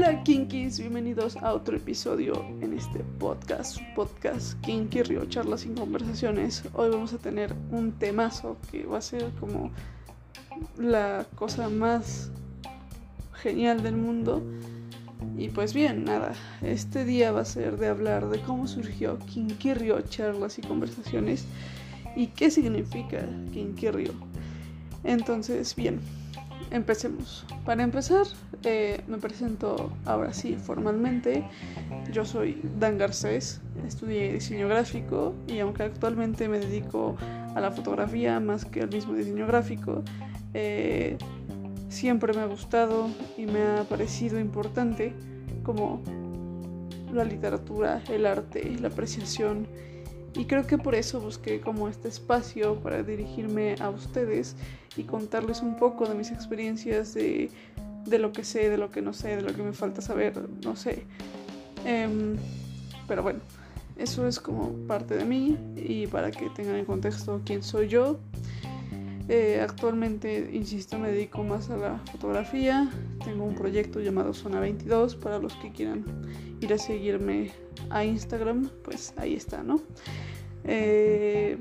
Hola Kinkis, bienvenidos a otro episodio en este podcast, podcast Kinky Río Charlas sin Conversaciones. Hoy vamos a tener un temazo que va a ser como la cosa más genial del mundo. Y pues bien, nada, este día va a ser de hablar de cómo surgió Kinky Río Charlas y Conversaciones y qué significa Kinky Río. Entonces, bien, empecemos. Para empezar, eh, me presento ahora sí formalmente. Yo soy Dan Garcés, estudié diseño gráfico y aunque actualmente me dedico a la fotografía más que al mismo diseño gráfico, eh, siempre me ha gustado y me ha parecido importante como la literatura, el arte, la apreciación y creo que por eso busqué como este espacio para dirigirme a ustedes y contarles un poco de mis experiencias, de, lo que sé, de lo que no sé, de lo que me falta saber, no sé. Em, pero bueno, eso es como parte de mí y para que tengan en contexto quién soy yo. Eh, actualmente, insisto, me dedico más a la fotografía. Tengo un proyecto llamado Zona 22 para los que quieran ir a seguirme a Instagram, pues ahí está, ¿no? Eh,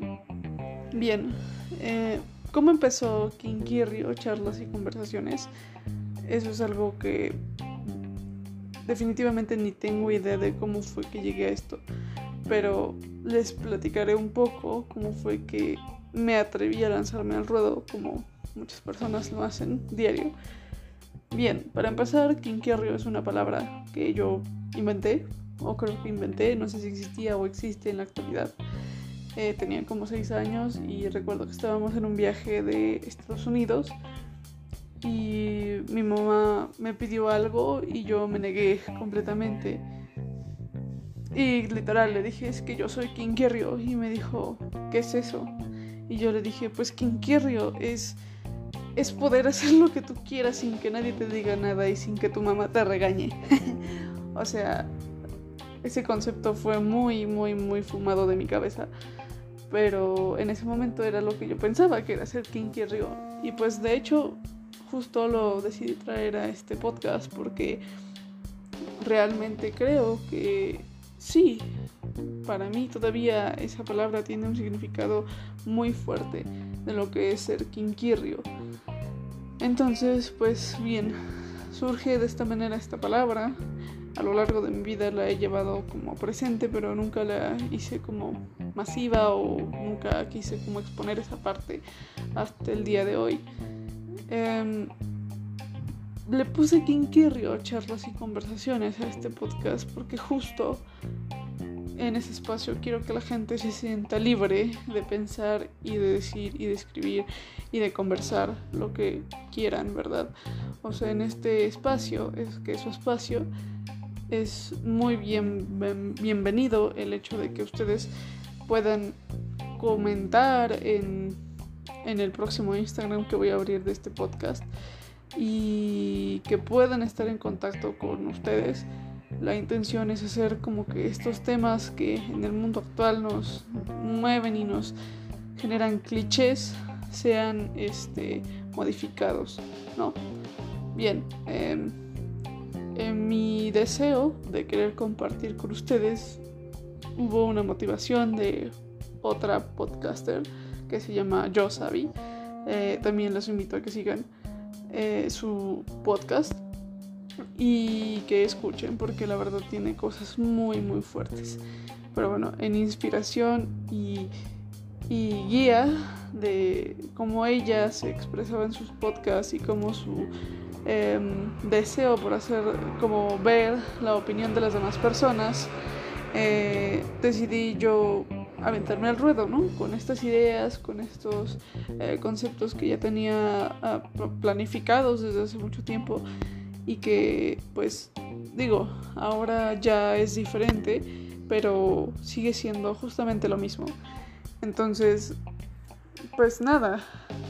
bien, eh, ¿cómo empezó Rio charlas y conversaciones? Eso es algo que definitivamente ni tengo idea de cómo fue que llegué a esto, pero les platicaré un poco cómo fue que me atreví a lanzarme al ruedo como muchas personas lo hacen diario. Bien, para empezar, quinquerrio es una palabra que yo inventé, o creo que inventé, no sé si existía o existe en la actualidad. Eh, tenía como 6 años y recuerdo que estábamos en un viaje de Estados Unidos y mi mamá me pidió algo y yo me negué completamente. Y literal le dije, es que yo soy quinquerrio y me dijo, ¿qué es eso? Y yo le dije, pues quinquerrio es es poder hacer lo que tú quieras sin que nadie te diga nada y sin que tu mamá te regañe. o sea, ese concepto fue muy, muy, muy fumado de mi cabeza. Pero en ese momento era lo que yo pensaba, que era ser Kinky Rio. Y pues de hecho, justo lo decidí traer a este podcast porque realmente creo que sí, para mí todavía esa palabra tiene un significado muy fuerte de lo que es ser Rio. Entonces, pues bien, surge de esta manera esta palabra. A lo largo de mi vida la he llevado como presente, pero nunca la hice como masiva o nunca quise como exponer esa parte hasta el día de hoy. Em, le puse Quinquirrio, charlas y conversaciones a este podcast porque justo en ese espacio quiero que la gente se sienta libre de pensar y de decir y de escribir y de conversar lo que quieran, ¿verdad? O sea, en este espacio, es que su espacio es muy bien, bienvenido el hecho de que ustedes puedan comentar en, en el próximo Instagram que voy a abrir de este podcast y que puedan estar en contacto con ustedes la intención es hacer como que estos temas que en el mundo actual nos mueven y nos generan clichés sean este, modificados, ¿no? Bien, em, en mi deseo de querer compartir con ustedes hubo una motivación de otra podcaster que se llama Yo Sabi. Eh, también los invito a que sigan eh, su podcast y que escuchen porque la verdad tiene cosas muy muy fuertes. Pero bueno, en inspiración y, guía de cómo ella se expresaba en sus podcasts y cómo su em, deseo por hacer como ver la opinión de las demás personas, eh, decidí yo aventarme al ruedo, ¿no? Con estas ideas, con estos eh, conceptos que ya tenía ah, planificados desde hace mucho tiempo y que pues digo, ahora ya es diferente, pero sigue siendo justamente lo mismo. Entonces, pues nada,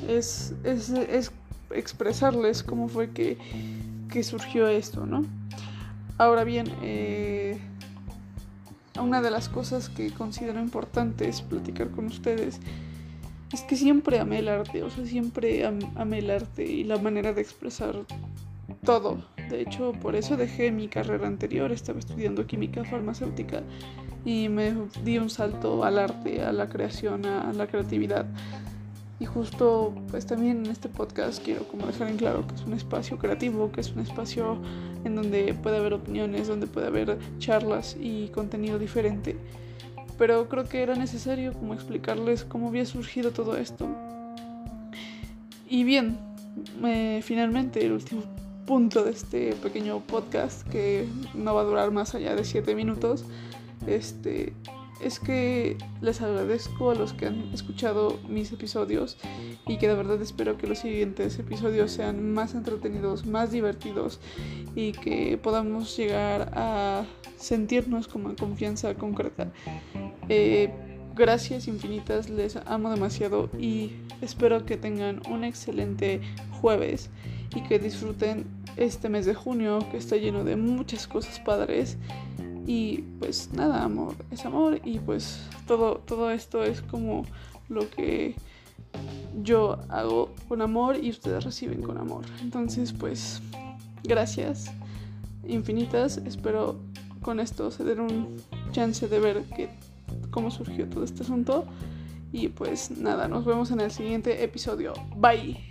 es, es, expresarles cómo fue que, que, surgió esto, ¿no? Ahora bien, eh, una de las cosas que considero importantes platicar con ustedes es que siempre amé el arte, o sea, siempre amé el arte y la manera de expresar todo De hecho, por eso dejé mi carrera anterior, estaba estudiando química farmacéutica y me di un salto al arte, a la creación, a la creatividad. Y justo pues también en este podcast quiero como dejar en claro que es un espacio creativo, que es un espacio en donde puede haber opiniones, donde puede haber charlas y contenido diferente. Pero creo que era necesario como explicarles cómo había surgido todo esto. Y bien, finalmente el último punto de este pequeño podcast que no va a durar más allá de 7 minutos. Este es que les agradezco a los que han escuchado mis episodios y que de verdad espero que los siguientes episodios sean más entretenidos, más divertidos y que podamos llegar a sentirnos como en confianza concreta. Eh, gracias infinitas, les amo demasiado y espero que tengan un excelente jueves y que disfruten este mes de junio que está lleno de muchas cosas padres y pues nada, amor es amor y pues todo, todo esto es como lo que yo hago con amor y ustedes reciben con amor. Entonces pues gracias infinitas. Espero con esto se den un chance de ver que, cómo surgió todo este asunto. Y pues nada, nos vemos en el siguiente episodio. Bye.